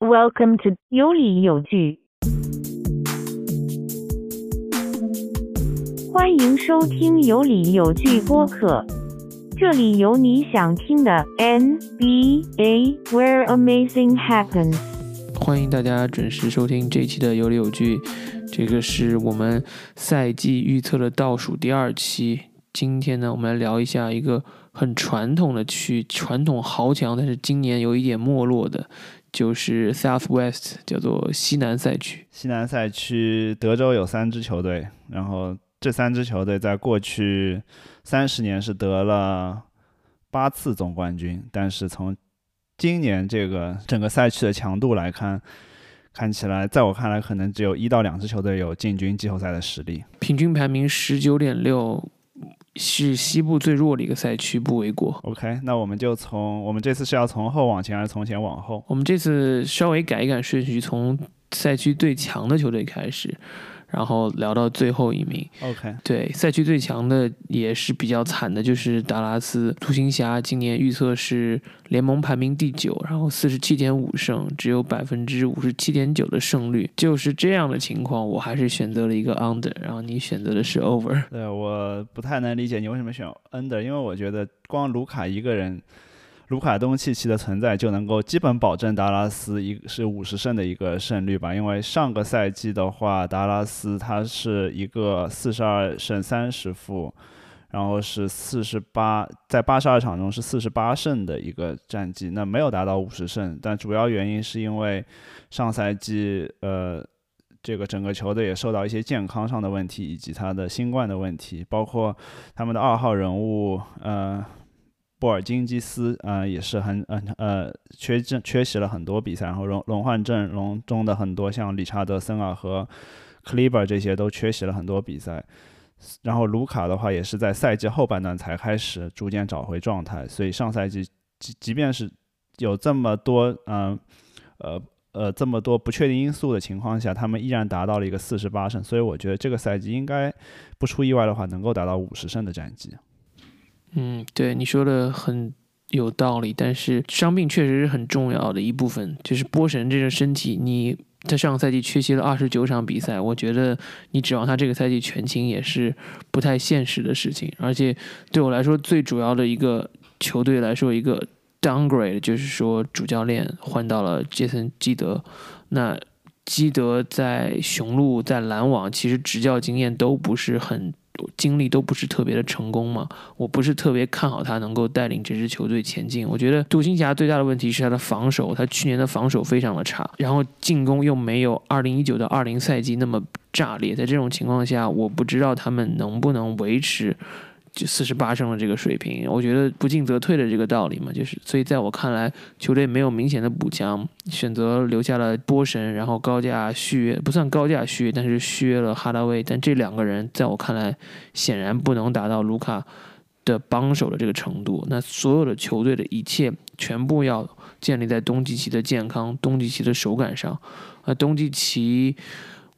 Welcome to 有理有据，欢迎收听有理有据播客，这里有你想听的 NBA where amazing happens。欢迎大家准时收听这期的有理有据，这个是我们赛季预测的倒数第二期。今天呢，我们来聊一下一个很传统的区，传统豪强，但是今年有一点没落的，就是 South West，叫做西南赛区。西南赛区，德州有三支球队，然后这三支球队在过去三十年是得了八次总冠军，但是从今年这个整个赛区的强度来看，看起来，在我看来，可能只有一到两支球队有进军季后赛的实力。平均排名十九点六，是西部最弱的一个赛区，不为过。OK，那我们就从我们这次是要从后往前，还是从前往后？我们这次稍微改一改顺序，从赛区最强的球队开始，然后聊到最后一名。OK，对，赛区最强的也是比较惨的，就是达拉斯独行侠，今年预测是联盟排名第九，然后四十七点五胜，只有百分之五十七点九的胜率，就是这样的情况，我还是选择了一个 under，然后你选择的是 over。对，我不太能理解你为什么选 under，因为我觉得光卢卡一个人，卢卡东契奇的存在就能够基本保证达拉斯一是五十胜的一个胜率吧。因为上个赛季的话，达拉斯它是一个四十二胜三十负，然后是四十八，在八十二场中是四十八胜的一个战绩，那没有达到五十胜，但主要原因是因为上赛季呃。这个整个球队也受到一些健康上的问题，以及他的新冠的问题，包括他们的二号人物呃波尔津基斯呃也是很呃呃缺阵缺席了很多比赛，然后轮轮换阵容中的很多像理查德森啊和 Kleber 这些都缺席了很多比赛。然后卢卡的话也是在赛季后半段才开始逐渐找回状态，所以上赛季即即便是有这么多嗯呃呃这么多不确定因素的情况下，他们依然达到了一个四十八胜，所以我觉得这个赛季应该不出意外的话，能够达到五十胜的战绩。嗯，对，你说的很有道理，但是伤病确实是很重要的一部分。就是波神这个身体，你他上个赛季缺席了二十九场比赛，我觉得你指望他这个赛季全勤也是不太现实的事情。而且对我来说，最主要的一个球队来说，一个 downgrade 就是说主教练换到了杰森基德，那。基德在雄鹿、在篮网，其实执教经验都不是很经历都不是特别的成功嘛，我不是特别看好他能够带领这支球队前进。我觉得独行侠最大的问题是他的防守，他去年的防守非常的差，然后进攻又没有二零一九到二零赛季那么炸裂。在这种情况下，我不知道他们能不能维持就四十八胜的这个水平。我觉得不进则退的这个道理嘛，就是所以在我看来，球队没有明显的补强，选择留下了波神，然后高价续约，不算高价续约，但是续约了哈达威。但这两个人在我看来，显然不能达到卢卡的帮手的这个程度。那所有的球队的一切全部要建立在东契奇的健康、东契奇的手感上。那，东契奇，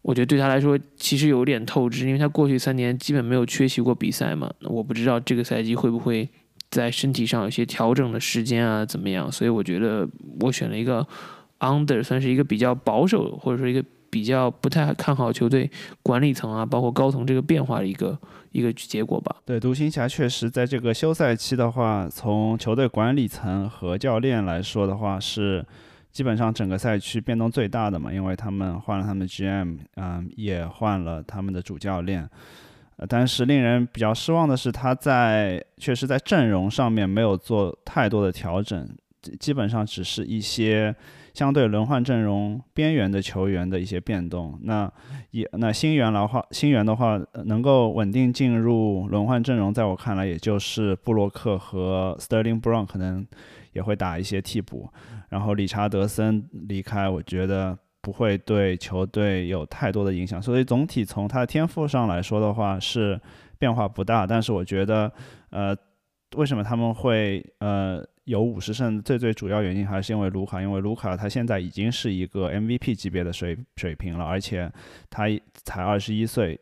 我觉得对他来说其实有点透支，因为他过去三年基本没有缺席过比赛嘛。我不知道这个赛季会不会在身体上有些调整的时间啊，怎么样？所以我觉得我选了一个 under，算是一个比较保守，或者说一个比较不太看好球队管理层啊，包括高层这个变化的一个一个结果吧。对，独行侠确实在这个休赛期的话，从球队管理层和教练来说的话，是基本上整个赛区变动最大的嘛，因为他们换了他们 GM，嗯，也换了他们的主教练。呃，但是令人比较失望的是，他在确实在阵容上面没有做太多的调整，基本上只是一些相对轮换阵容边缘的球员的一些变动。那也那新援的话，新援的话能够稳定进入轮换阵容，在我看来也就是布洛克和 Sterling Brown 可能也会打一些替补，然后理查德森离开，我觉得不会对球队有太多的影响。所以总体从他的天赋上来说的话是变化不大，但是我觉得呃为什么他们会呃有五十胜，最最主要原因还是因为卢卡，因为卢卡他现在已经是一个 MVP 级别的水水平了，而且他才二十一岁，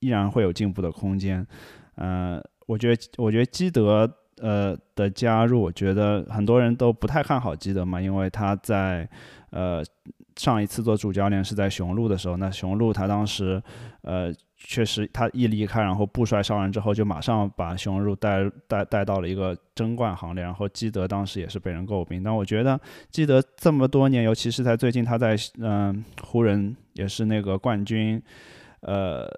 依然会有进步的空间。呃，我觉得我觉得基德呃的加入，我觉得很多人都不太看好基德嘛，因为他在呃上一次做主教练是在雄鹿的时候，那雄鹿他当时呃确实他一离开，然后布帅上任之后，就马上把雄鹿带带带到了一个争冠行列，然后基德当时也是被人诟病，但我觉得基德这么多年，尤其是在最近他在嗯湖人也是那个冠军，呃。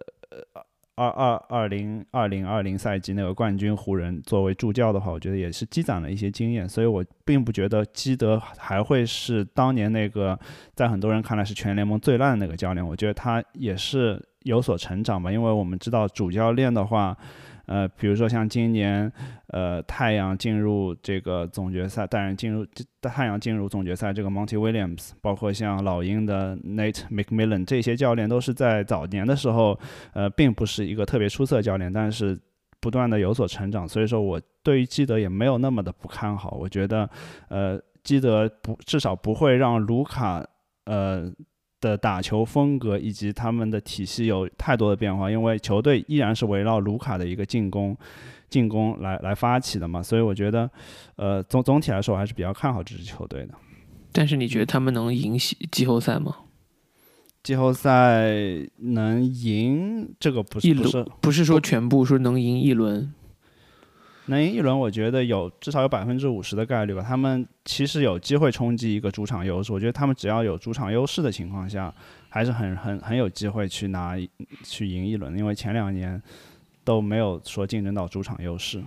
二二二零二零二零赛季那个冠军湖人作为助教的话，我觉得也是积攒了一些经验，所以我并不觉得基德还会是当年那个在很多人看来是全联盟最烂的那个教练。我觉得他也是有所成长吧，因为我们知道主教练的话。呃，比如说像今年，呃，太阳进入这个总决赛，当然进入太阳进入总决赛，这个 Monty Williams，包括像老鹰的 Nate McMillan 这些教练都是在早年的时候，呃，并不是一个特别出色教练，但是不断的有所成长，所以说我对于基德也没有那么的不看好，我觉得，呃，基德不至少不会让卢卡，呃。的打球风格以及他们的体系有太多的变化，因为球队依然是围绕卢卡的一个进攻，进攻来来发起的嘛，所以我觉得，呃，总总体来说我还是比较看好这支球队的。但是你觉得他们能赢季后赛吗？季后赛能赢这个不是不是不是说全部说能赢一轮。能赢一轮，我觉得有至少有百分之五十的概率吧。他们其实有机会冲击一个主场优势。我觉得他们只要有主场优势的情况下，还是很很很有机会去拿去赢一轮。因为前两年都没有说竞争到主场优势。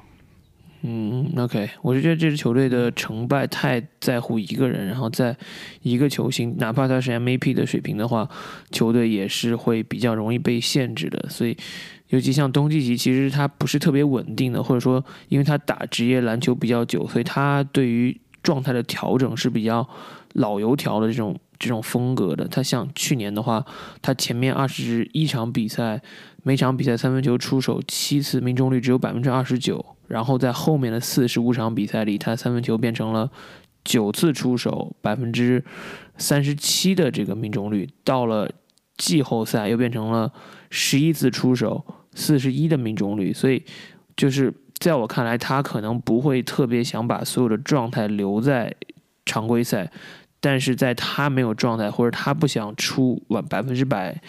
嗯，OK，我就觉得这支球队的成败太在乎一个人，然后在一个球星，哪怕他是 MVP 的水平的话，球队也是会比较容易被限制的。所以。尤其像东契奇，其实他不是特别稳定的，或者说，因为他打职业篮球比较久，所以他对于状态的调整是比较老油条的这种这种风格的。他像去年的话，他前面二十一场比赛，每场比赛三分球出手七次，命中率只有百分之二十九，然后在后面的四十五场比赛里，他三分球变成了九次出手，百分之三十七的这个命中率，到了季后赛又变成了十一次出手。四十一的命中率，所以就是在我看来，他可能不会特别想把所有的状态留在常规赛，但是在他没有状态或者他不想出完百分之百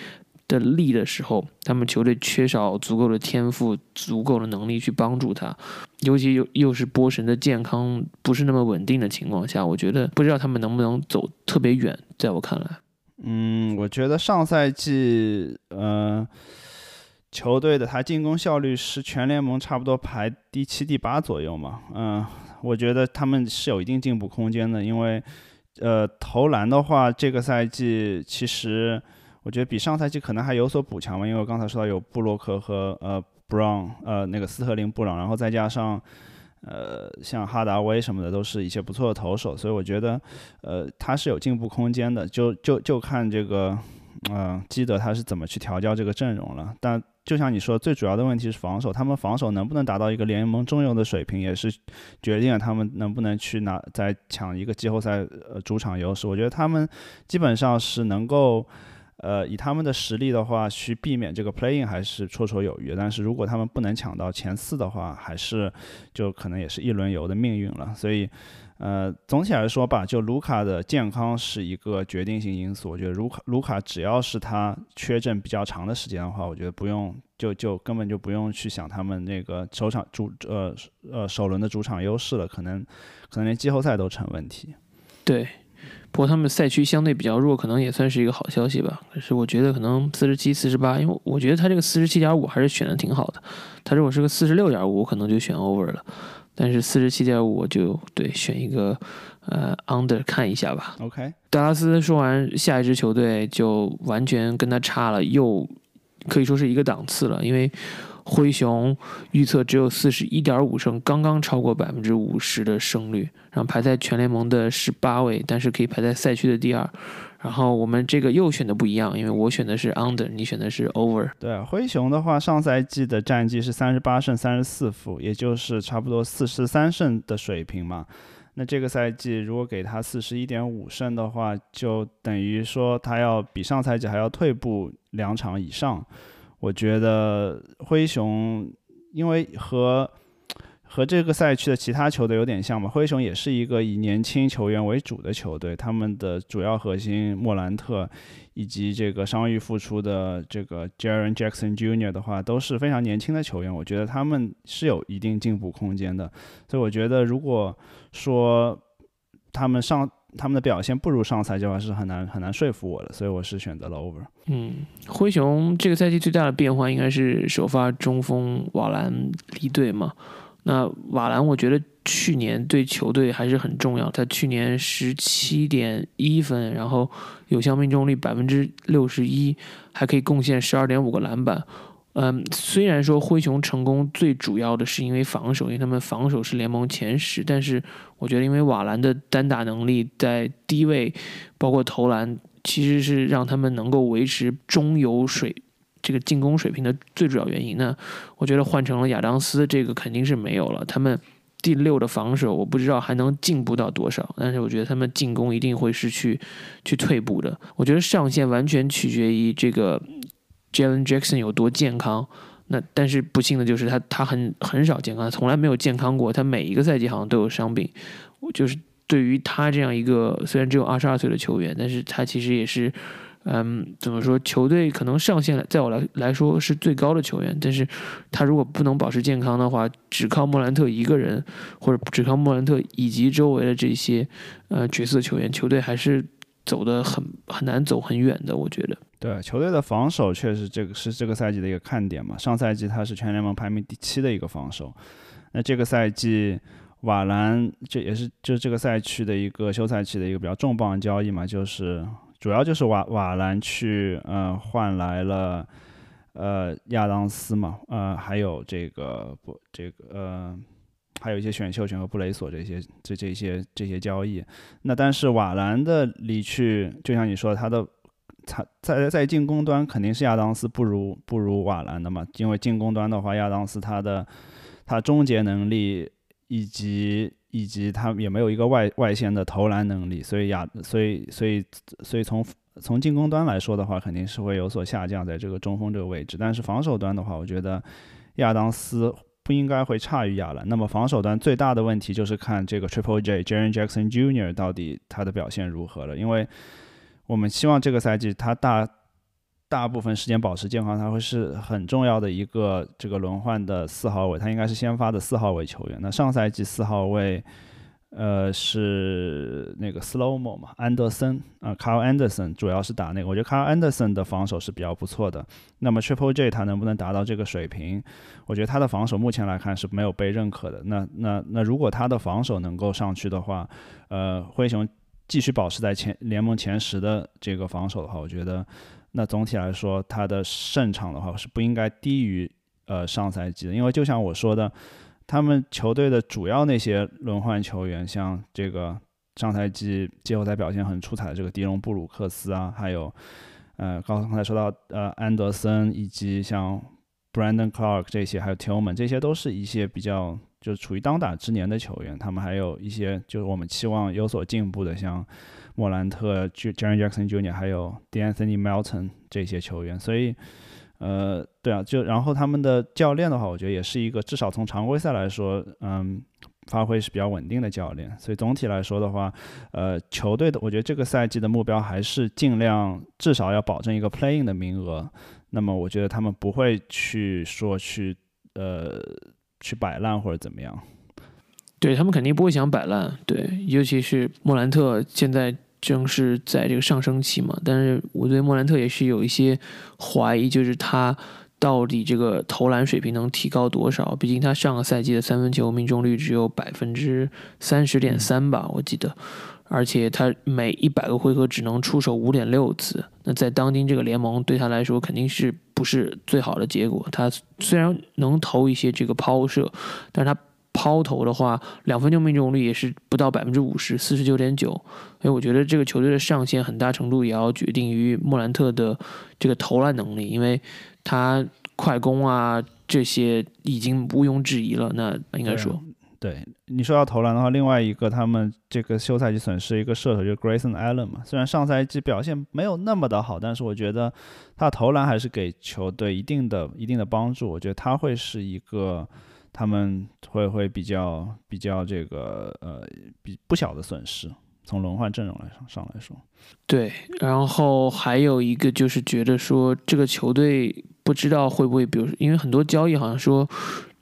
的力的时候，他们球队缺少足够的天赋、足够的能力去帮助他，尤其又又是波神的健康不是那么稳定的情况下，我觉得不知道他们能不能走特别远。在我看来，嗯，我觉得上赛季，嗯。球队的他进攻效率是全联盟差不多排第七、第八左右嘛，嗯，我觉得他们是有一定进步空间的，因为，呃，投篮的话，这个赛季其实我觉得比上赛季可能还有所补强嘛，因为我刚才说到有布洛克和呃布朗，呃那个斯特林布朗，然后再加上，呃像哈达威什么的都是一些不错的投手，所以我觉得，呃他是有进步空间的，就就就看这个，嗯，基德他是怎么去调教这个阵容了，但。就像你说，最主要的问题是防守，他们防守能不能达到一个联盟中游的水平，也是决定了他们能不能去拿在抢一个季后赛呃主场优势。我觉得他们基本上是能够，呃，以他们的实力的话，去避免这个 playing 还是绰绰有余。但是如果他们不能抢到前四的话，还是就可能也是一轮游的命运了。所以。呃，总体来说吧，就卢卡的健康是一个决定性因素。我觉得卢卡卢卡只要是他缺阵比较长的时间的话，我觉得不用就就根本就不用去想他们那个首场主呃呃首轮的主场优势了，可能可能连季后赛都成问题。对，不过他们赛区相对比较弱，可能也算是一个好消息吧。可是我觉得可能四十七、四十八，因为我觉得他这个四十七点五还是选的挺好的。他如果是个四十六点五，可能就选 over 了。但是四十七点五，我就对选一个呃 under 看一下吧。OK，达拉斯说完下一支球队就完全跟他差了，又可以说是一个档次了。因为灰熊预测只有四十一点五胜，刚刚超过百分之五十的胜率，然后排在全联盟的十八位，但是可以排在赛区的第二。然后我们这个又选的不一样，因为我选的是 under，你选的是 over。对，灰熊的话，上赛季的战绩是三十八胜三十四负，也就是差不多四十三胜的水平嘛。那这个赛季如果给他四十一点五胜的话，就等于说他要比上赛季还要退步两场以上。我觉得灰熊因为和和这个赛区的其他球队有点像嘛。灰熊也是一个以年轻球员为主的球队，他们的主要核心莫兰特以及这个伤愈复出的这个 Jaren Jackson Jr. 的话都是非常年轻的球员，我觉得他们是有一定进步空间的。所以我觉得如果说他们上他们的表现不如上赛季的话，是很难很难说服我的，所以我是选择了 over。嗯，灰熊这个赛季最大的变化应该是首发中锋瓦兰离队嘛。那瓦兰，我觉得去年对球队还是很重要。他去年十七点一分，然后有效命中率百分之六十一，还可以贡献十二点五个篮板。嗯，虽然说灰熊成功最主要的是因为防守，因为他们防守是联盟前十，但是我觉得因为瓦兰的单打能力在低位，包括投篮，其实是让他们能够维持中游水这个进攻水平的最主要原因那。我觉得换成了亚当斯，这个肯定是没有了。他们第六的防守，我不知道还能进步到多少，但是我觉得他们进攻一定会是去去退步的。我觉得上限完全取决于这个。Jalen Jackson 有多健康？那但是不幸的就是他他很很少健康，从来没有健康过。他每一个赛季好像都有伤病。我就是对于他这样一个虽然只有二十二岁的球员，但是他其实也是，嗯，怎么说？球队可能上限在我来来说是最高的球员。但是他如果不能保持健康的话，只靠莫兰特一个人，或者只靠莫兰特以及周围的这些呃角色球员，球队还是走的很很难走很远的。我觉得。对球队的防守确实这个是这个赛季的一个看点嘛。上赛季他是全联盟排名第七的一个防守，那这个赛季瓦兰这也是就这个赛区的一个休赛期的一个比较重磅交易嘛，就是主要就是瓦瓦兰去呃换来了呃亚当斯嘛，呃还有这个不这个呃还有一些选秀权和布雷索这些这这些这些交易。那但是瓦兰的离去，就像你说他的。他在在进攻端肯定是亚当斯不如不如瓦兰的嘛，因为进攻端的话，亚当斯他的他终结能力以及以及他也没有一个外外线的投篮能力，所以亚所以所以所以从从进攻端来说的话，肯定是会有所下降在这个中锋这个位置。但是防守端的话，我觉得亚当斯不应该会差于亚兰。那么防守端最大的问题就是看这个 Triple J Jaren Jackson Jr. 到底他的表现如何了，因为。我们希望这个赛季他大大部分时间保持健康，他会是很重要的一个这个轮换的四号位，他应该是先发的四号位球员。那上赛季四号位，呃，是那个 Slowmo 嘛，安德森啊，Carl Anderson 主要是打那个，我觉得 Carl Anderson 的防守是比较不错的。那么 Triple J 他能不能达到这个水平？我觉得他的防守目前来看是没有被认可的。那那那如果他的防守能够上去的话，呃，灰熊。继续保持在前联盟前十的这个防守的话，我觉得那总体来说，他的胜场的话是不应该低于呃上赛季的，因为就像我说的，他们球队的主要那些轮换球员，像这个上赛季季后赛表现很出彩的这个迪隆布鲁克斯啊，还有呃刚刚才说到呃安德森以及像 Brandon Clark 这些，还有 Tillman，这些都是一些比较。就是处于当打之年的球员，他们还有一些就是我们期望有所进步的，像莫兰特、Jerry Jackson Jr. 还有 D'Anthony Melton 这些球员。所以，呃，对啊，就然后他们的教练的话，我觉得也是一个至少从常规赛来说，嗯，发挥是比较稳定的教练。所以总体来说的话，呃，球队的我觉得这个赛季的目标还是尽量至少要保证一个 Playing 的名额。那么我觉得他们不会去说去呃。去摆烂或者怎么样？对他们肯定不会想摆烂，对，尤其是莫兰特现在正是在这个上升期嘛。但是我对莫兰特也是有一些怀疑，就是他到底这个投篮水平能提高多少？毕竟他上个赛季的三分球命中率只有百分之三十点三吧，我记得。而且他每一百个回合只能出手五点六次，那在当今这个联盟对他来说肯定是不是最好的结果。他虽然能投一些这个抛射，但是他抛投的话，两分球命中率也是不到百分之五十，四十九点九。所以我觉得这个球队的上限很大程度也要决定于莫兰特的这个投篮能力，因为他快攻啊这些已经毋庸置疑了。那应该说。对你说到投篮的话，另外一个他们这个休赛季损失一个射手，就是 Grayson Allen 嘛。虽然上赛季表现没有那么的好，但是我觉得他投篮还是给球队一定的一定的帮助。我觉得他会是一个他们会会比较比较这个呃比不小的损失。从轮换阵容来上上来说，对，然后还有一个就是觉得说这个球队不知道会不会，比如因为很多交易好像说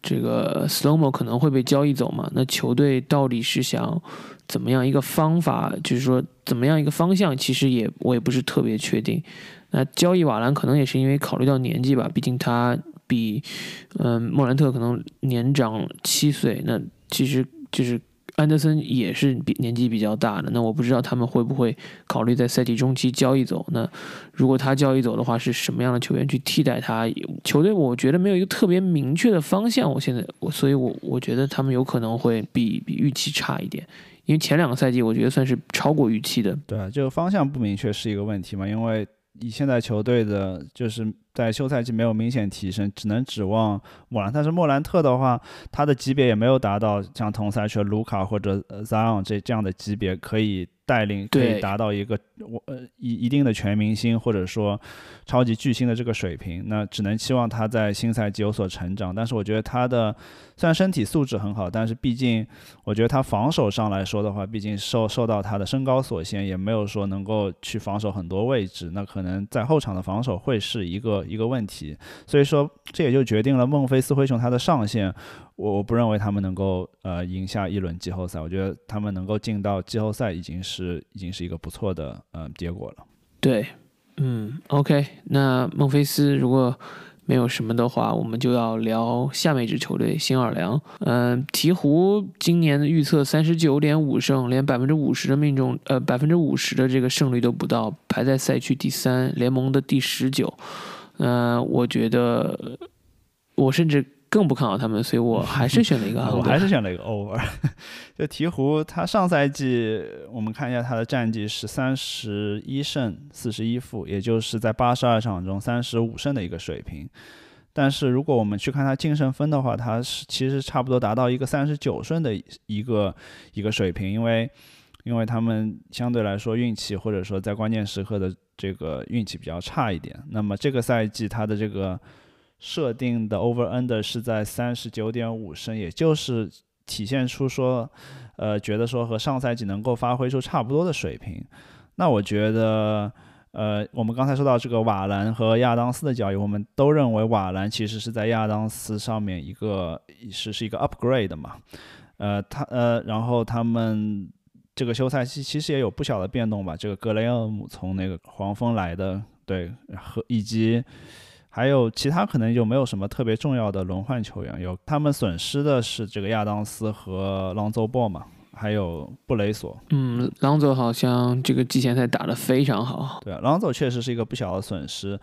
这个 Slomo 可能会被交易走嘛，那球队到底是想怎么样一个方法，就是说怎么样一个方向，其实也我也不是特别确定。那交易瓦兰可能也是因为考虑到年纪吧，毕竟他比嗯莫兰特可能年长七岁，那其实就是。安德森也是比年纪比较大的，那我不知道他们会不会考虑在赛季中期交易走。那如果他交易走的话，是什么样的球员去替代他？球队我觉得没有一个特别明确的方向。我现在我，所以我我觉得他们有可能会比比预期差一点，因为前两个赛季我觉得算是超过预期的。对啊，这个方向不明确是一个问题嘛？因为以现在球队的，就是在休赛季没有明显提升，只能指望莫兰。但是莫兰特的话，他的级别也没有达到像同赛区的卢卡或者 Zion 这这样的级别，可以。带领可以达到一个我呃一一定的全明星或者说超级巨星的这个水平，那只能期望他在新赛季有所成长。但是我觉得他的虽然身体素质很好，但是毕竟我觉得他防守上来说的话，毕竟受受到他的身高所限，也没有说能够去防守很多位置。那可能在后场的防守会是一个一个问题。所以说这也就决定了孟菲斯灰熊他的上限。我我不认为他们能够呃赢下一轮季后赛，我觉得他们能够进到季后赛已经是已经是一个不错的呃结果了。对，嗯，OK，那孟菲斯如果没有什么的话，我们就要聊下面一支球队新奥尔良。嗯，鹈鹕今年的预测三十九点五胜，连百分之五十的命中呃百分之五十的这个胜率都不到，排在赛区第三，联盟的第十九。嗯，我觉得我甚至。更不看好他们，所以我还是选了一个，我还是选了一个 over。就鹈鹕，他上赛季我们看一下他的战绩是三十一胜四十一负，也就是在八十二场中三十五胜的一个水平。但是如果我们去看他净胜分的话，他是其实差不多达到一个三十九胜的一个一个水平，因为因为他们相对来说运气或者说在关键时刻的这个运气比较差一点。那么这个赛季他的这个。设定的 over under 是在三十九点五升，也就是体现出说，呃，觉得说和上赛季能够发挥出差不多的水平。那我觉得，呃，我们刚才说到这个瓦兰和亚当斯的交易，我们都认为瓦兰其实是在亚当斯上面一个是是一个 upgrade 嘛，呃，他呃，然后他们这个休赛期其实也有不小的变动吧，这个格雷厄姆从那个黄蜂来的，对，和以及。还有其他可能就没有什么特别重要的轮换球员，有他们损失的是这个亚当斯和朗佐鲍嘛，还有布雷索。嗯，朗佐好像这个季前赛打得非常好。对啊，朗佐确实是一个不小的损失，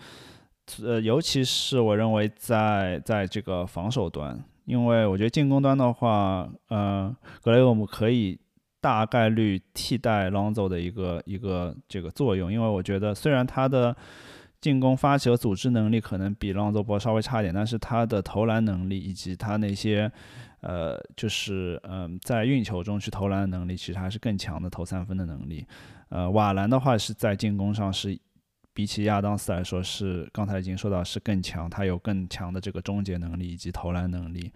呃，尤其是我认为在在这个防守端，因为我觉得进攻端的话，呃，格雷厄姆可以大概率替代朗佐的一个一个这个作用，因为我觉得虽然他的。进攻发起和组织能力可能比朗佐波稍微差一点，但是他的投篮能力以及他那些，呃，就是嗯，在运球中去投篮的能力，其实还是更强的投三分的能力。呃，瓦兰的话是在进攻上是比起亚当斯来说是刚才已经说到是更强，他有更强的这个终结能力以及投篮能力。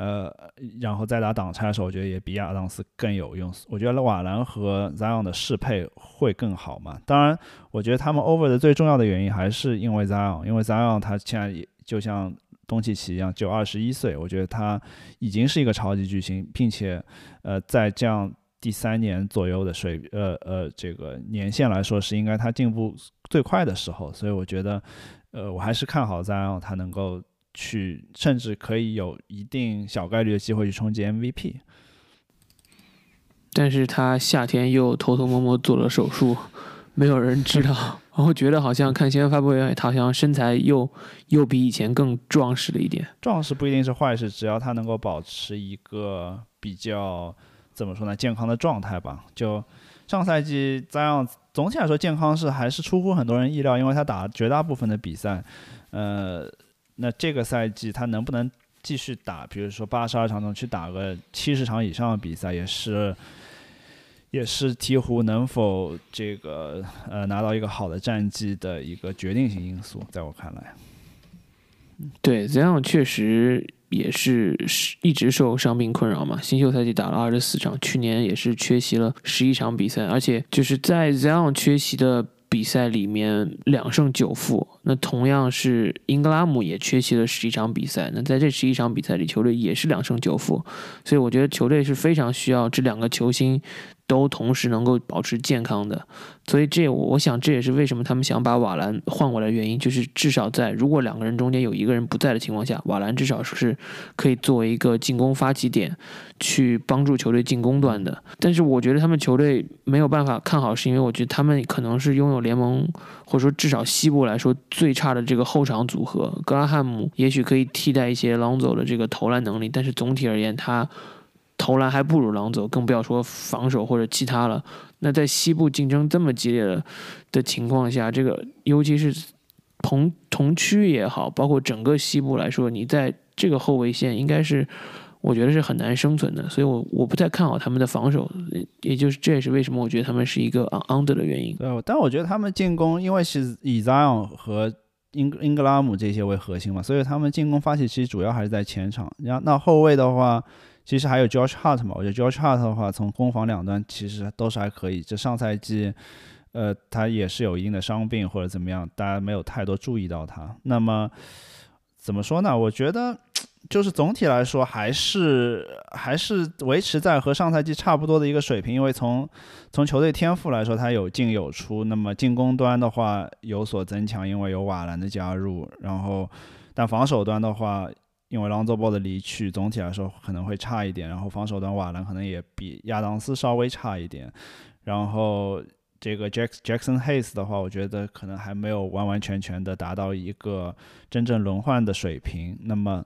呃，然后再打挡拆的时候，我觉得也比亚当斯更有用。我觉得瓦兰和 Zion 的适配会更好嘛。当然，我觉得他们 over 的最重要的原因还是因为 Zion，因为 Zion 他现在也就像东契奇一样，就二十一岁，我觉得他已经是一个超级巨星，并且呃，在这样第三年左右的水呃呃这个年限来说，是应该他进步最快的时候。所以我觉得，呃，我还是看好 Zion 他能够。去，甚至可以有一定小概率的机会去冲击 MVP，但是他夏天又偷偷摸摸做了手术，没有人知道。然后觉得好像看新闻发布会，他好像身材又又比以前更壮实了一点。壮实不一定是坏事，只要他能够保持一个比较怎么说呢，健康的状态吧。就上赛季这样，总体来说健康是还是出乎很多人意料，因为他打绝大部分的比赛，呃。那这个赛季他能不能继续打？比如说八十二场中去打个七十场以上的比赛，也是也是鹈鹕能否这个呃拿到一个好的战绩的一个决定性因素，在我看来。对，这样确实也是一直受伤病困扰嘛，新秀赛季打了二十四场，去年也是缺席了十一场比赛，而且就是在 Zion 缺席的。比赛里面两胜九负，那同样是英格拉姆也缺席了十一场比赛。那在这十一场比赛里，球队也是两胜九负，所以我觉得球队是非常需要这两个球星。都同时能够保持健康的，所以这我想这也是为什么他们想把瓦兰换过来的原因，就是至少在如果两个人中间有一个人不在的情况下，瓦兰至少是可以作为一个进攻发起点，去帮助球队进攻端的。但是我觉得他们球队没有办法看好，是因为我觉得他们可能是拥有联盟或者说至少西部来说最差的这个后场组合。格拉汉姆也许可以替代一些朗佐的这个投篮能力，但是总体而言他。投篮还不如狼走，更不要说防守或者其他了。那在西部竞争这么激烈的的情况下，这个尤其是同同区也好，包括整个西部来说，你在这个后卫线应该是我觉得是很难生存的。所以，我我不太看好他们的防守，也就是这也是为什么我觉得他们是一个 under 的原因。对，但我觉得他们进攻，因为是以 Zion 和英英格拉姆这些为核心嘛，所以他们进攻发起其实主要还是在前场。然后那后卫的话。其实还有 George Hart 嘛，我觉得 George Hart 的话，从攻防两端其实都是还可以。这上赛季，呃，他也是有一定的伤病或者怎么样，大家没有太多注意到他。那么怎么说呢？我觉得就是总体来说，还是还是维持在和上赛季差不多的一个水平。因为从从球队天赋来说，他有进有出。那么进攻端的话有所增强，因为有瓦兰的加入。然后，但防守端的话。因为朗佐波的离去，总体来说可能会差一点。然后防守端瓦兰可能也比亚当斯稍微差一点。然后这个 Jack Jackson Hayes 的话，我觉得可能还没有完完全全的达到一个真正轮换的水平。那么，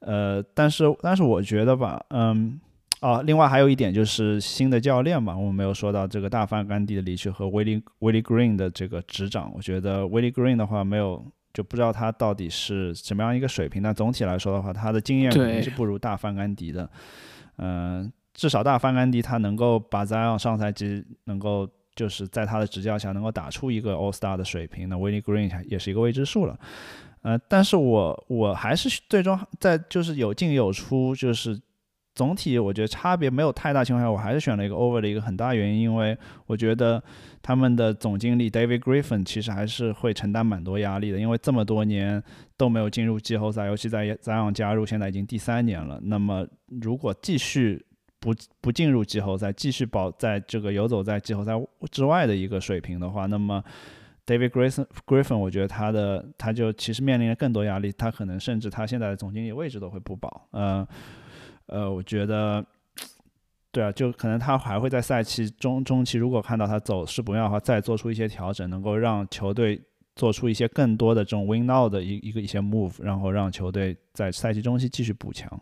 呃，但是但是我觉得吧，嗯，哦，另外还有一点就是新的教练嘛，我们没有说到这个大范甘地的离去和威利威利 Green 的这个执掌。我觉得威利 Green 的话没有。就不知道他到底是什么样一个水平。但总体来说的话，他的经验肯定是不如大范甘迪的。嗯，至少大范甘迪他能够把 Zion 上赛季能够就是在他的执教下能够打出一个 All Star 的水平。那 Willie Green 也是一个未知数了。呃，但是我我还是最终在就是有进有出，就是。总体我觉得差别没有太大情况下，我还是选了一个 over 的一个很大原因，因为我觉得他们的总经理 David Griffin 其实还是会承担蛮多压力的，因为这么多年都没有进入季后赛，尤其在 Zion 加入，现在已经第三年了。那么如果继续不不进入季后赛，继续保在这个游走在季后赛之外的一个水平的话，那么 David Griffin Griffin 我觉得他的他就其实面临了更多压力，他可能甚至他现在的总经理位置都会不保，嗯。我觉得，对啊，就可能他还会在赛期中中期，如果看到他走势不妙的话，再做出一些调整，能够让球队做出一些更多的这种 win now 的一一个一些 move，然后让球队在赛季中期继续补强。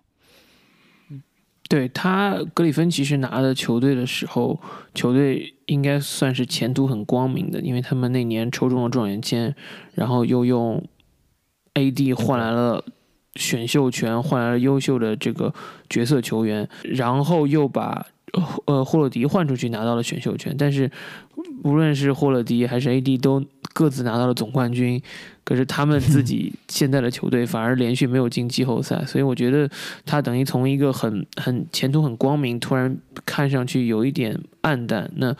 嗯，对他格里芬其实拿的球队的时候，球队应该算是前途很光明的，因为他们那年抽中了状元签，然后又用 AD 换来了。选秀权换来了优秀的这个角色球员，然后又把呃霍勒迪换出去拿到了选秀权。但是无论是霍勒迪还是 AD 都各自拿到了总冠军，可是他们自己 现在的球队反而连续没有进季后赛。所以我觉得他等于从一个很很前途很光明，突然看上去有一点暗淡。那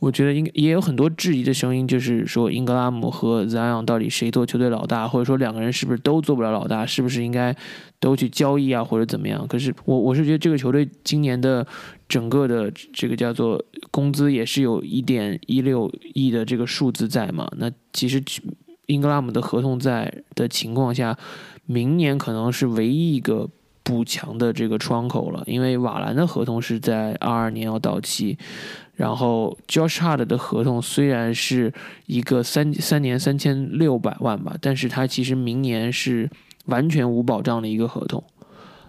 我觉得应也有很多质疑的声音，就是说英格拉姆和 Zion 到底谁做球队老大，或者说两个人是不是都做不了老大，是不是应该都去交易啊，或者怎么样？可是我我是觉得这个球队今年的整个的这个叫做工资也是有一点一六亿的这个数字在嘛。那其实英格拉姆的合同在的情况下，明年可能是唯一一个补强的这个窗口了，因为瓦兰的合同是在二二年要到期。然后，Josh Hart 的合同虽然是一个三三年三千六百万吧，但是他其实明年是完全无保障的一个合同。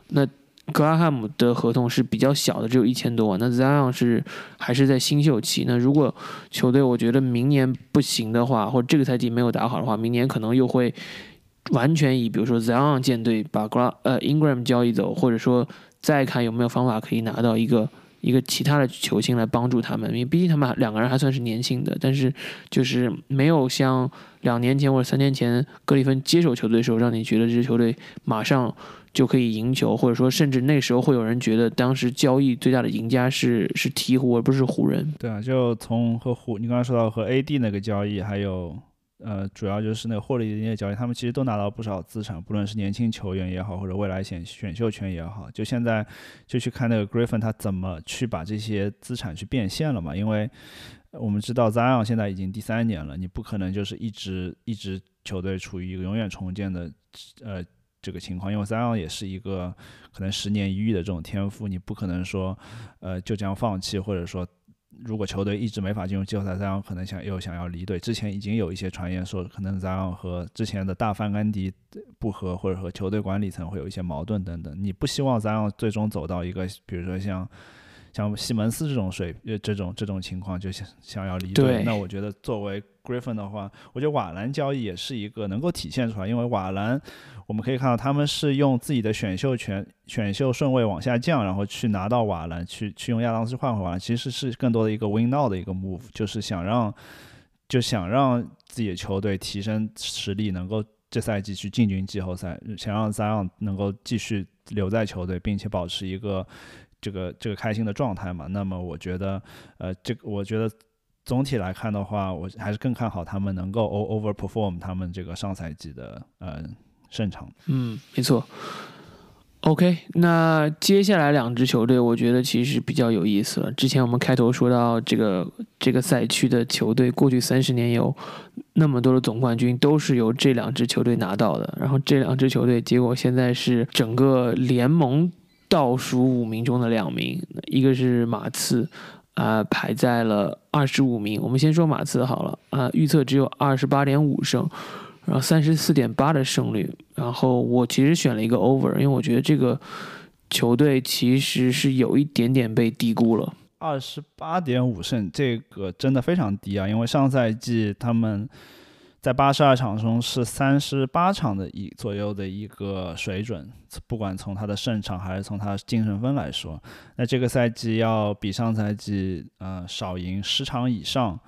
那格拉汉姆的合同是比较小的，只有一千多万。那 Zion 是还是在新秀期。那如果球队我觉得明年不行的话，或者这个赛季没有打好的话，明年可能又会完全以比如说 Zion 舰队把 Gra 呃 Ingram 交易走，或者说再看有没有方法可以拿到一个。一个其他的球星来帮助他们，因为毕竟他们两个人还算是年轻的，但是就是没有像两年前或者三年前格里芬接手球队的时候，让你觉得这支球队马上就可以赢球，或者说甚至那时候会有人觉得当时交易最大的赢家是是鹈鹕而不是湖人。对啊，就从和湖，你刚才说到和 AD 那个交易，还有呃，主要就是那个获利的那些交易，他们其实都拿到不少资产，不论是年轻球员也好，或者未来选选秀权也好。就现在就去看那个 Griffin 他怎么去把这些资产去变现了嘛？因为我们知道 Zion 现在已经第三年了，你不可能就是一直一直球队处于一个永远重建的呃。这个情况，因为 Zion 也是一个可能十年一遇的这种天赋，你不可能说，呃，就这样放弃，或者说，如果球队一直没法进入季后赛，Zion 可能想又想要离队。之前已经有一些传言说，可能 Zion 和之前的大范甘迪不和，或者和球队管理层会有一些矛盾等等。你不希望 Zion 最终走到一个，比如说像。像西蒙斯这种水，呃，这种这种情况就想想要离队，那我觉得作为 Griffin 的话，我觉得瓦兰交易也是一个能够体现出来，因为瓦兰我们可以看到他们是用自己的选秀权、选秀顺位往下降，然后去拿到瓦兰，去去用亚当斯换回瓦兰，其实是更多的一个 win now 的一个 move，就是想让就想让自己的球队提升实力，能够这赛季去进军季后赛，想让 Zion 能够继续留在球队，并且保持一个。这个这个开心的状态嘛，那么我觉得，呃，这个我觉得总体来看的话，我还是更看好他们能够 overperform 他们这个上赛季的呃擅长。嗯，没错。OK，那接下来两支球队，我觉得其实比较有意思了。之前我们开头说到这个这个赛区的球队，过去三十年有那么多的总冠军都是由这两支球队拿到的，然后这两支球队结果现在是整个联盟。倒数五名中的两名，一个是马刺，啊，排在了二十五名。我们先说马刺好了，啊，预测只有二十八点五胜，然后三十四点八的胜率。然后我其实选了一个 over，因为我觉得这个球队其实是有一点点被低估了。二十八点五胜，这个真的非常低啊！因为上赛季他们。在八十二场中是三十八场的一左右的一个水准，不管从他的胜场还是从他净胜分来说，那这个赛季要比上赛季呃少赢十场以上，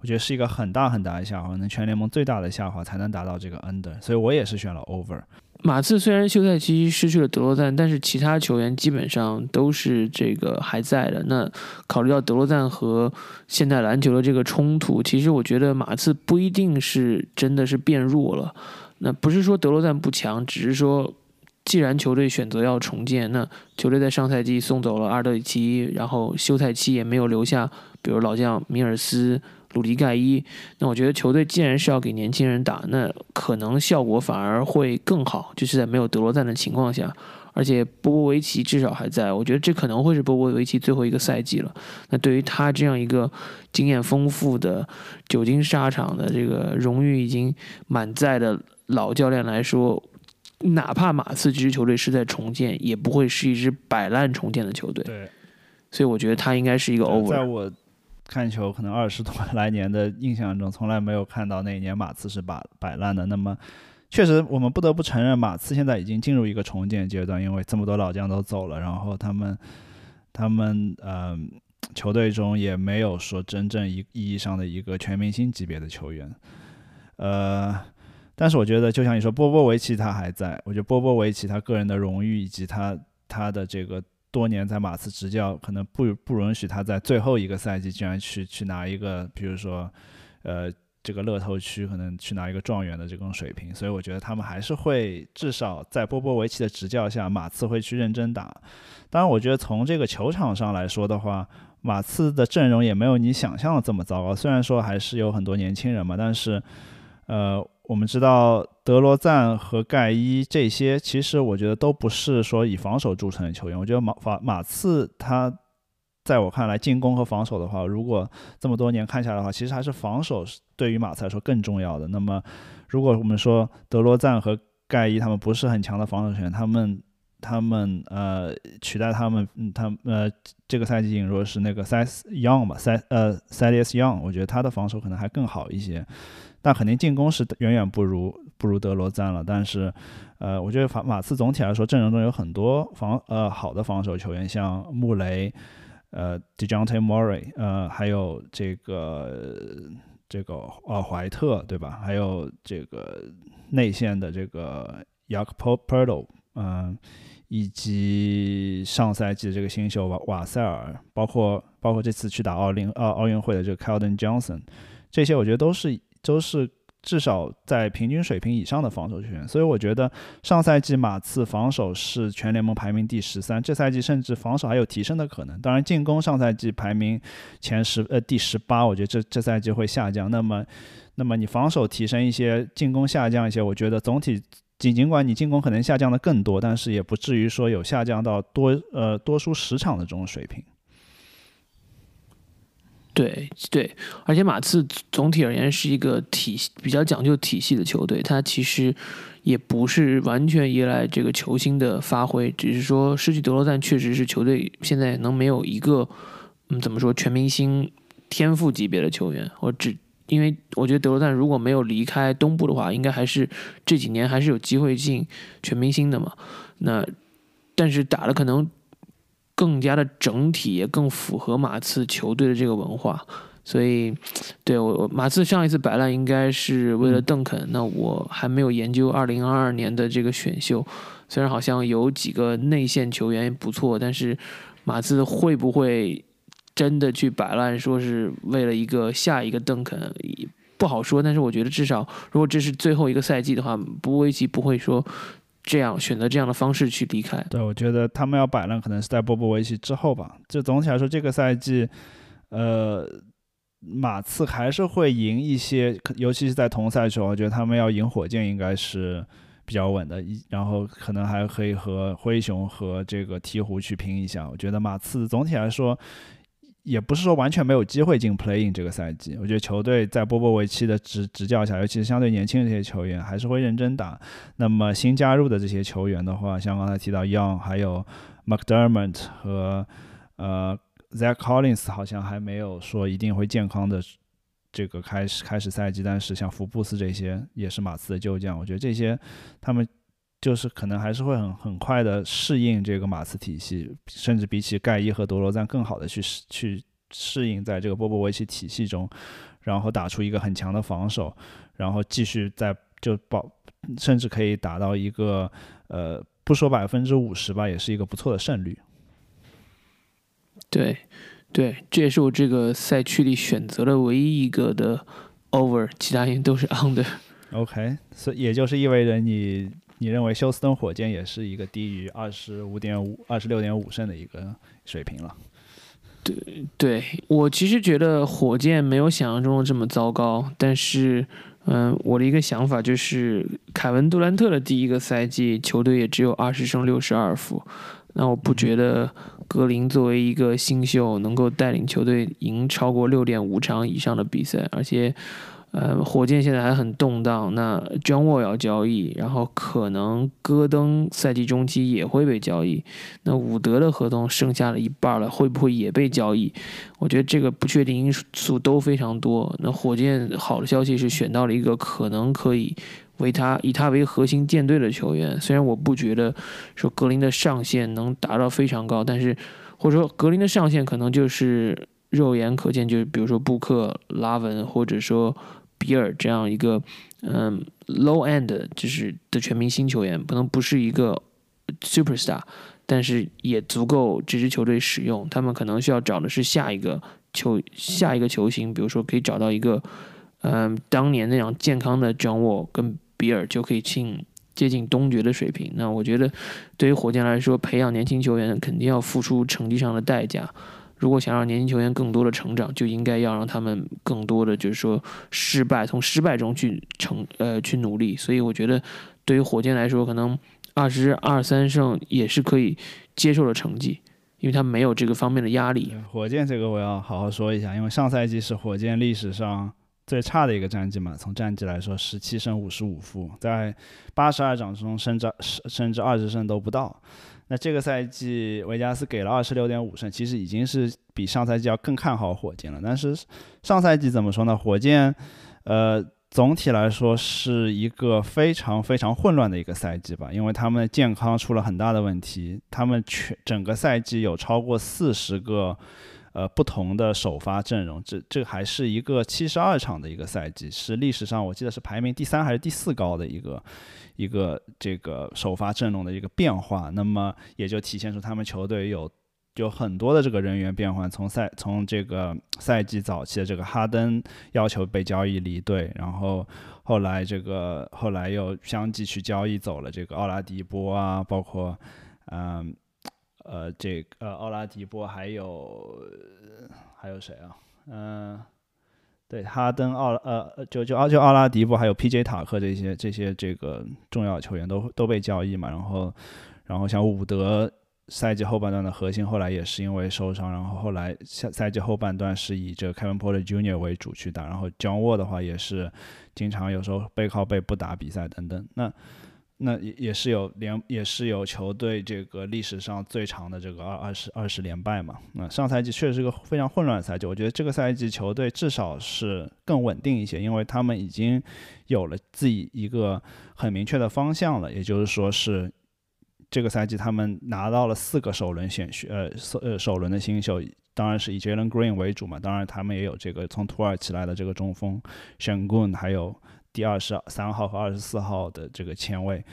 我觉得是一个很大很大的下滑，能全联盟最大的下滑才能达到这个 under，所以我也是选了 over。马刺虽然休赛期失去了德罗赞，但是其他球员基本上都是这个还在的。那考虑到德罗赞和现代篮球的这个冲突，其实我觉得马刺不一定是真的是变弱了。那不是说德罗赞不强，只是说既然球队选择要重建，那球队在上赛季送走了阿德里奇，然后休赛期也没有留下，比如老将米尔斯。鲁迪盖伊，那我觉得球队既然是要给年轻人打，那可能效果反而会更好，就是在没有德罗赞的情况下，而且波波维奇至少还在，我觉得这可能会是波波维奇最后一个赛季了。那对于他这样一个经验丰富的、久经沙场的、这个荣誉已经满载的老教练来说，哪怕马刺这支球队是在重建，也不会是一支摆烂重建的球队。对，所以我觉得他应该是一个 over。在我。看球可能二十多来年的印象中，从来没有看到那一年马刺是摆摆烂的。那么，确实我们不得不承认，马刺现在已经进入一个重建阶段，因为这么多老将都走了，然后他们 他们呃球队中也没有说真正意意义上的一个全明星级别的球员。呃，但是我觉得，就像你说，波波维奇他还在，我觉得波波维奇他个人的荣誉以及他他的这个。多年在马刺执教，可能不不允许他在最后一个赛季竟然去去拿一个，比如说，呃，这个乐透区可能去拿一个状元的这种水平，所以我觉得他们还是会至少在波波维奇的执教下，马刺会去认真打。当然，我觉得从这个球场上来说的话，马刺的阵容也没有你想象的这么糟糕。虽然说还是有很多年轻人嘛，但是，呃。我们知道德罗赞和盖伊这些，其实我觉得都不是说以防守著称的球员。我觉得马法马刺他，在我看来，进攻和防守的话，如果这么多年看下来的话，其实还是防守对于马刺来说更重要的。那么，如果我们说德罗赞和盖伊他们不是很强的防守球员，他们他们呃取代他们，嗯他呃这个赛季引入是那个塞斯 Young 吧，塞呃塞利斯 Young，我觉得他的防守可能还更好一些。但肯定进攻是远远不如不如德罗赞了。但是，呃，我觉得法马刺总体来说阵容中有很多防呃好的防守球员，像穆雷，呃，Dejounte Murray，呃，还有这个这个呃怀特，对吧？还有这个内线的这个 Yak Perdo 嗯，以及上赛季这个新秀瓦瓦塞尔，包括包括这次去打奥林奥奥运会的这个 Keldon Johnson，这些我觉得都是都是。至少在平均水平以上的防守球员，所以我觉得上赛季马刺防守是全联盟排名第十三，这赛季甚至防守还有提升的可能。当然，进攻上赛季排名前十呃第十八，我觉得这这赛季会下降。那么，那么你防守提升一些，进攻下降一些，我觉得总体尽尽管你进攻可能下降的更多，但是也不至于说有下降到多呃多输十场的这种水平。对对，而且马刺总体而言是一个体系比较讲究体系的球队，它其实也不是完全依赖这个球星的发挥，只是说失去德罗赞确实是球队现在能没有一个嗯怎么说全明星天赋级别的球员，我只因为我觉得德罗赞如果没有离开东部的话，应该还是这几年还是有机会进全明星的嘛。那但是打的可能。更加的整体也更符合马刺球队的这个文化，所以 对我马刺上一次摆烂应该是为了邓肯。那我还没有研究二零二二年的这个选秀，虽然好像有几个内线球员不错，但是马刺会不会真的去摆烂，说是为了一个下一个邓肯不好说。但是我觉得至少如果这是最后一个赛季的话，波维奇不会说。这样选择这样的方式去离开，对我觉得他们要摆烂，可能是在波波维奇之后吧。就总体来说，这个赛季，呃，马刺还是会赢一些，尤其是在同赛时候，我觉得他们要赢火箭应该是比较稳的。一然后可能还可以和灰熊和这个鹈鹕去拼一下。我觉得马刺总体来说。也不是说完全没有机会进 Playing 这个赛季，我觉得球队在波波维奇的执执教下，尤其是相对年轻的这些球员，还是会认真打。那么新加入的这些球员的话，像刚才提到 Young，还有 McDermott 和呃 Zach Collins，好像还没有说一定会健康的这个开始开始赛季。但是像福布斯这些也是马刺的旧将，我觉得这些他们。就是可能还是会很很快的适应这个马刺体系，甚至比起盖伊和德罗赞更好的去去适应在这个波波维奇体系中，然后打出一个很强的防守，然后继续在就保，甚至可以达到一个呃不说百分之五十吧，也是一个不错的胜率。对，对，这也是我这个赛区里选择的唯一一个的 over，其他人都是 under。OK，所以也就是意味着你。你认为休斯顿火箭也是一个低于二十五点五、二十六点五胜的一个水平了？对，对我其实觉得火箭没有想象中的这么糟糕，但是，嗯，我的一个想法就是，凯文杜兰特的第一个赛季球队也只有二十胜六十二负，那我不觉得格林作为一个新秀能够带领球队赢超过六点五场以上的比赛，而且。呃，火箭现在还很动荡。那 John Wall 要交易，然后可能戈登赛季中期也会被交易。那伍德的合同剩下了一半了，会不会也被交易？我觉得这个不确定因素都非常多。那火箭好的消息是选到了一个可能可以为他以他为核心舰队的球员。虽然我不觉得说格林的上限能达到非常高，但是或者说格林的上限可能就是肉眼可见，就是比如说布克、拉文，或者说。比尔这样一个嗯 low end 就是的全明星球员，可能不是一个 superstar，但是也足够这支球队使用。他们可能需要找的是下一个球下一个球星，比如说可以找到一个嗯当年那样健康的 John Wall 跟比尔就可以近接近东决的水平。那我觉得对于火箭来说，培养年轻球员肯定要付出成绩上的代价。如果想让年轻球员更多的成长，就应该要让他们更多的就是说失败，从失败中去成呃去努力。所以我觉得，对于火箭来说，可能二十二三胜也是可以接受的成绩，因为他没有这个方面的压力。火箭这个我要好好说一下，因为上赛季是火箭历史上最差的一个战绩嘛，从战绩来说，十七胜五十五负，在八十二场中甚至甚至二十胜都不到。那这个赛季维加斯给了二十六点五胜，其实已经是比上赛季要更看好火箭了。但是上赛季怎么说呢？火箭，呃，总体来说是一个非常非常混乱的一个赛季吧，因为他们的健康出了很大的问题。他们全整个赛季有超过四十个呃不同的首发阵容。这这还是一个七十二场的一个赛季，是历史上我记得是排名第三还是第四高的一个一个这个首发阵容的一个变化。那么也就体现出他们球队有。有很多的这个人员变换，从赛从这个赛季早期的这个哈登要求被交易离队，然后后来这个后来又相继去交易走了这个奥拉迪波啊，包括嗯呃这个呃奥拉迪波还有还有谁啊？嗯，对，哈登奥呃就就奥就奥拉迪波还有 P.J. 塔克这些这些这个重要球员都都被交易嘛，然后然后像伍德。赛季后半段的核心后来也是因为受伤，然后后来下赛季后半段是以这个 Kevin Porter Jr. 为主去打，然后 John Wall 的话也是经常有时候背靠背不打比赛等等。那那也也是有连也是有球队这个历史上最长的这个二二十二十连败嘛。那上赛季确实是个非常混乱的赛季，我觉得这个赛季球队至少是更稳定一些，因为他们已经有了自己一个很明确的方向了，也就是说是。这个赛季他们拿到了四个首轮选秀，呃，首呃首轮的新秀，当然是以 Jalen Green 为主嘛。当然他们也有这个从土耳其来的这个中锋 Shangun，还有第二十三号和二十四号的这个前卫。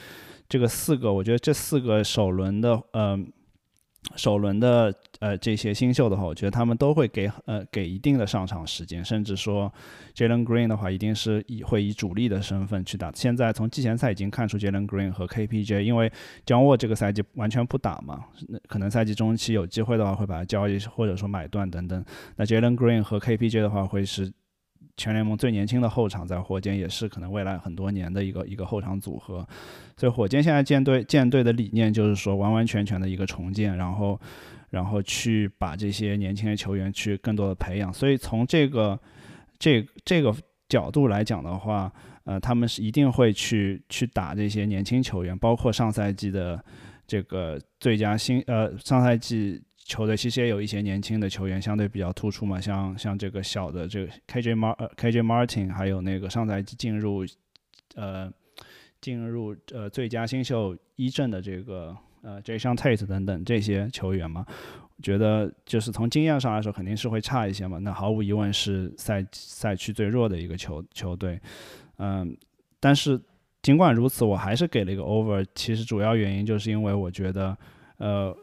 这个四个，我觉得这四个首轮的，嗯。首轮的呃这些新秀的话，我觉得他们都会给呃给一定的上场时间，甚至说 Jalen Green 的话，一定是以会以主力的身份去打。现在从季前赛已经看出 Jalen Green 和 KPJ，因为姜沃这个赛季完全不打嘛，那可能赛季中期有机会的话会把他交易或者说买断等等。那 Jalen Green 和 KPJ 的话会是。全联盟最年轻的后场，在火箭也是可能未来很多年的一个一个后场组合，所以火箭现在建队建队的理念就是说完完全全的一个重建，然后然后去把这些年轻的球员去更多的培养，所以从这个这这个角度来讲的话，呃，他们是一定会去去打这些年轻球员，包括上赛季的这个最佳新呃上赛季。球队其实也有一些年轻的球员，相对比较突出嘛，像像这个小的这个 KJ Mar 呃 KJ Martin，还有那个上赛季进入呃进入呃最佳新秀一阵的这个呃 Jason Tate 等等这些球员嘛，我觉得就是从经验上来说肯定是会差一些嘛，那毫无疑问是赛赛区最弱的一个球球队，嗯，但是尽管如此，我还是给了一个 over，其实主要原因就是因为我觉得呃。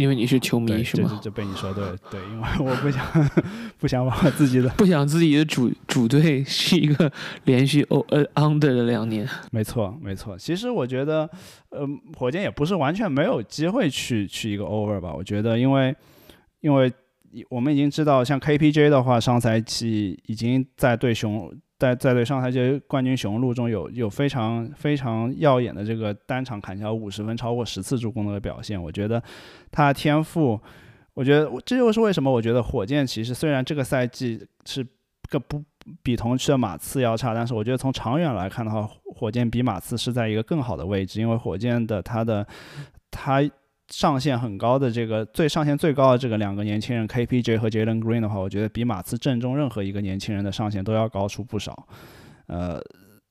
因为你是球迷是吗？就被你说对对，因为我不想不想把自己的不想自己的主主队是一个连续 o 呃 under 的两年。没错没错，其实我觉得，呃，火箭也不是完全没有机会去去一个 over 吧。我觉得，因为因为我们已经知道，像 KPJ 的话，上赛季已经在对熊。在在对上赛季冠军雄鹿中有有非常非常耀眼的这个单场砍下五十分、超过十次助攻的表现，我觉得他天赋，我觉得这就是为什么我觉得火箭其实虽然这个赛季是个不比同区的马刺要差，但是我觉得从长远来看的话，火箭比马刺是在一个更好的位置，因为火箭的他的他。上限很高的这个最上限最高的这个两个年轻人 KPJ 和 Jalen Green 的话，我觉得比马刺阵中任何一个年轻人的上限都要高出不少。呃，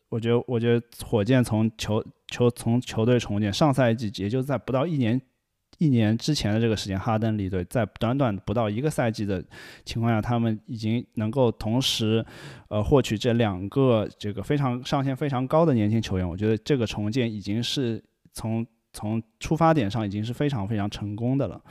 我觉得我觉得火箭从球球从球队重建上赛季也就在不到一年一年之前的这个时间，哈登离队，在短短不到一个赛季的情况下，他们已经能够同时呃获取这两个这个非常上限非常高的年轻球员，我觉得这个重建已经是从。从出发点上已经是非常非常成功的了。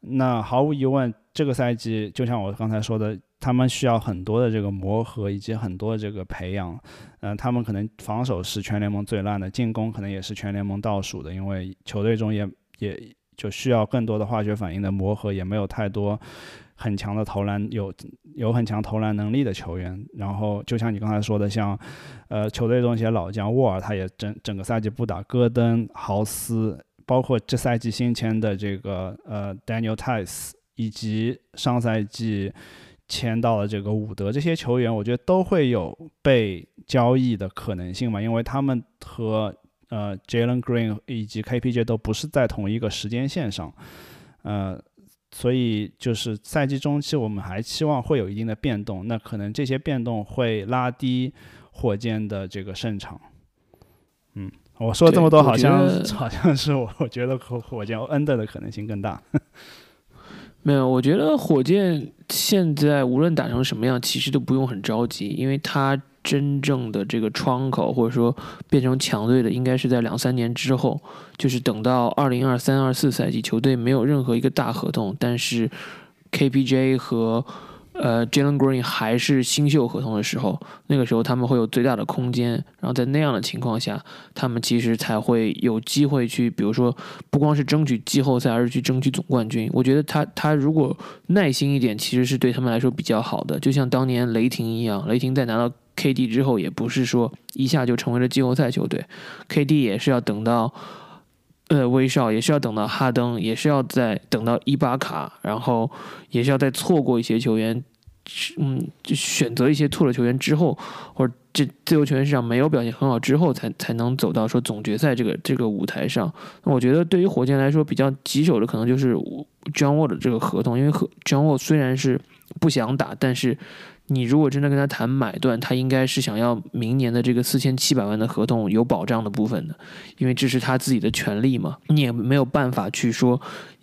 那毫无疑问，这个赛季就像我刚才说的，他们需要很多的这个磨合以及很多的这个培养。嗯，他们可能防守是全联盟最烂的，进攻可能也是全联盟倒数的，因为球队中也也就需要更多的化学反应的磨合，也没有太多。很强的投篮，有有很强投篮能力的球员。然后就像你刚才说的，像呃球队中一些老将沃尔，他也整整个赛季不打。戈登、豪斯，包括这赛季新签的这个呃 Daniel Tice，以及上赛季签到了这个伍德，这些球员，我觉得都会有被交易的可能性嘛，因为他们和呃 Jalen Green 以及 KPJ 都不是在同一个时间线上，呃。所以就是赛季中期，我们还期望会有一定的变动，那可能这些变动会拉低火箭的这个胜场。嗯，我说这么多，好像好像是我我觉得火火箭 under 的可能性更大。没有，我觉得火箭现在无论打成什么样，其实都不用很着急，因为他真正的这个窗口或者说变成强队的，应该是在两三年之后，就是等到二零二三、二四赛季，球队没有任何一个大合同，但是 KPJ 和呃，Jalen Green 还是新秀合同的时候，那个时候他们会有最大的空间，然后在那样的情况下，他们其实才会有机会去，比如说不光是争取季后赛，而是去争取总冠军。我觉得他他如果耐心一点，其实是对他们来说比较好的。就像当年雷霆一样，雷霆在拿到 KD 之后，也不是说一下就成为了季后赛球队，KD 也是要等到。呃，威少也是要等到哈登，也是要再等到伊巴卡，然后也是要再错过一些球员，嗯，就选择一些错的球员之后，或者这自由球员市场没有表现很好之后，才才能走到说总决赛这个这个舞台上。那我觉得对于火箭来说，比较棘手的可能就是 John Wall 的这个合同，因为和 John Wall 虽然是不想打，但是。你如果真的跟他谈买断，他应该是想要明年的这个四千七百万的合同有保障的部分的，因为这是他自己的权利嘛。你也没有办法去说，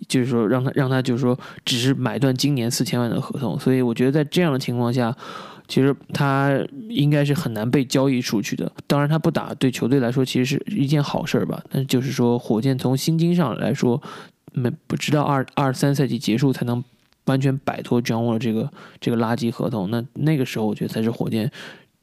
就是说让他让他就是说只是买断今年四千万的合同。所以我觉得在这样的情况下，其实他应该是很难被交易出去的。当然他不打对球队来说其实是一件好事儿吧。但就是说火箭从薪金上来说，没不直到二二三赛季结束才能。完全摆脱掌握了这个这个垃圾合同，那那个时候我觉得才是火箭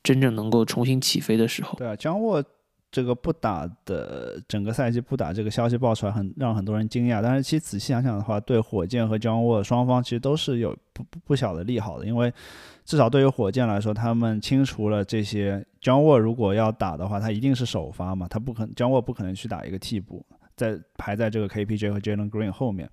真正能够重新起飞的时候。对啊，姜沃这个不打的整个赛季不打这个消息爆出来，很让很多人惊讶。但是其实仔细想想的话，对火箭和姜沃双方其实都是有不不小的利好的，因为至少对于火箭来说，他们清除了这些姜沃如果要打的话，他一定是首发嘛，他不可姜沃不可能去打一个替补，在排在这个 KPJ 和 Jalen Green 后面，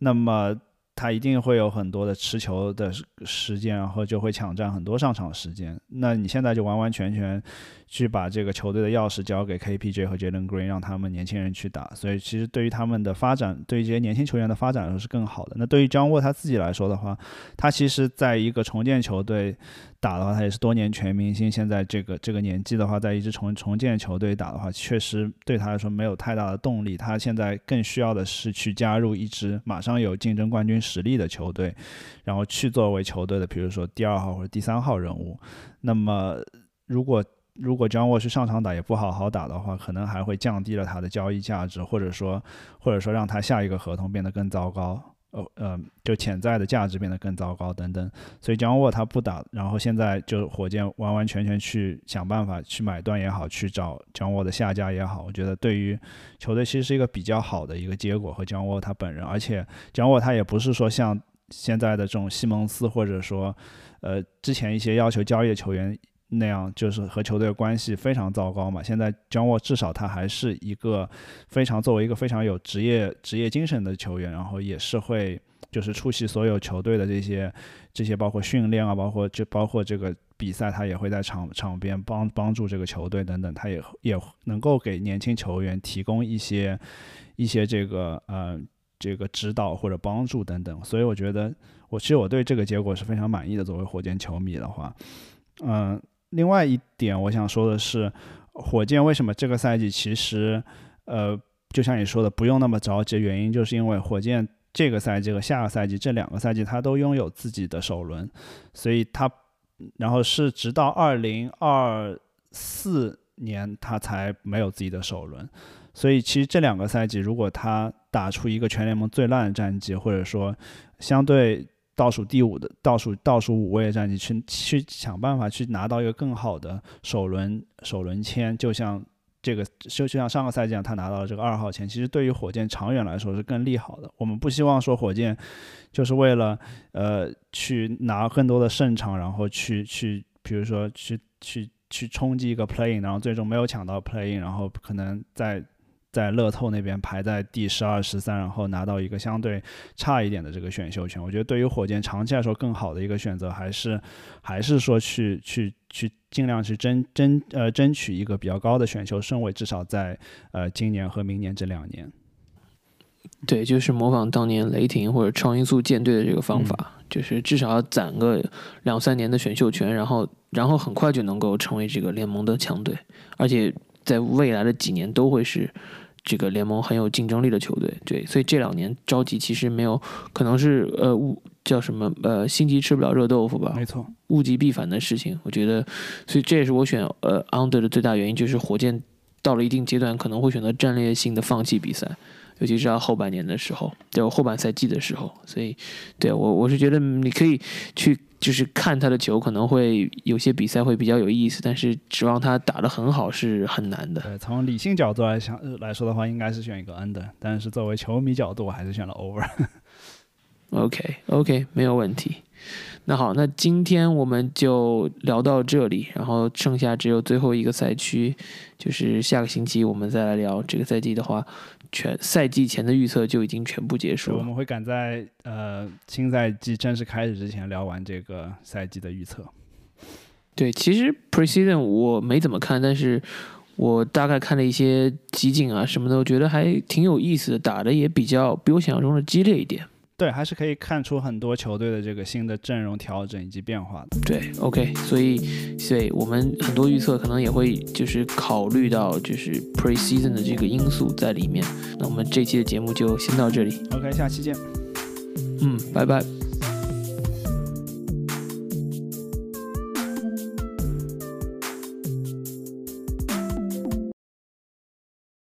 那么。他一定会有很多的持球的时间，然后就会抢占很多上场时间。那你现在就完完全全去把这个球队的钥匙交给 KPJ 和 Jalen Green，让他们年轻人去打。所以其实对于他们的发展，对于这些年轻球员的发展来说是更好的。那对于张沃他自己来说的话，他其实在一个重建球队。打的话，他也是多年全明星。现在这个这个年纪的话，在一支重重建球队打的话，确实对他来说没有太大的动力。他现在更需要的是去加入一支马上有竞争冠军实力的球队，然后去作为球队的，比如说第二号或者第三号人物。那么，如果如果张沃去上场打也不好好打的话，可能还会降低了他的交易价值，或者说或者说让他下一个合同变得更糟糕。呃呃，就潜在的价值变得更糟糕等等，所以姜沃他不打，然后现在就火箭完完全全去想办法去买断也好，去找姜沃的下家也好，我觉得对于球队其实是一个比较好的一个结果和姜沃他本人，而且姜沃他也不是说像现在的这种西蒙斯或者说呃之前一些要求交易的球员。那样就是和球队的关系非常糟糕嘛。现在 John Wall 至少他还是一个非常作为一个非常有职业职业精神的球员，然后也是会就是出席所有球队的这些这些包括训练啊，包括就包括这个比赛，他也会在场场边帮帮助这个球队等等，他也也能够给年轻球员提供一些一些这个呃这个指导或者帮助等等。所以我觉得我其实我对这个结果是非常满意的。作为火箭球迷的话，嗯。另外一点，我想说的是，火箭为什么这个赛季其实，呃，就像你说的，不用那么着急。原因就是因为火箭这个赛季和下个赛季这两个赛季，他都拥有自己的首轮，所以他，然后是直到二零二四年他才没有自己的首轮。所以其实这两个赛季，如果他打出一个全联盟最烂的战绩，或者说相对。倒数第五的倒数倒数五位的战绩，去去想办法去拿到一个更好的首轮首轮签，就像这个就就像上个赛季一样，他拿到了这个二号签。其实对于火箭长远来说是更利好的。我们不希望说火箭就是为了呃去拿更多的胜场，然后去去比如说去去去冲击一个 playing，然后最终没有抢到 playing，然后可能在。在乐透那边排在第十二、十三，然后拿到一个相对差一点的这个选秀权。我觉得对于火箭长期来说，更好的一个选择还是还是说去去去尽量去争争呃争取一个比较高的选秀顺位，至少在呃今年和明年这两年。对，就是模仿当年雷霆或者超音速舰队的这个方法，就是至少要攒个两三年的选秀权，然后然后很快就能够成为这个联盟的强队，而且在未来的几年都会是。这个联盟很有竞争力的球队。对，所以这两年着急其实没有，可能是呃物叫什么呃心急吃不了热豆腐吧，没错，物极必反的事情。我觉得，所以这也是我选呃 under 的最大原因，就是火箭到了一定阶段可能会选择战略性的放弃比赛。尤其是到后半年的时候，对后半赛季的时候，所以对我我是觉得你可以去就是看他的球，可能会有些比赛会比较有意思，但是指望他打得很好是很难的。对，从理性角度来想来说的话，应该是选一个 under，但是作为球迷角度，我还是选了 over。OK OK，没有问题。那好，那今天我们就聊到这里，然后剩下只有最后一个赛区，就是下个星期我们再来聊这个赛季的话。全赛季前的预测就已经全部结束了。我们会赶在呃新赛季正式开始之前聊完这个赛季的预测。对，其实 preseason 我没怎么看，但是我大概看了一些集锦啊什么的，我觉得还挺有意思的，打的也比较比我想象中的激烈一点。对，还是可以看出很多球队的这个新的阵容调整以及变化的。对，OK，所以，所以我们很多预测可能也会就是考虑到就是 preseason 的这个因素在里面。那我们这期的节目就先到这里。OK，下期见。嗯，拜拜。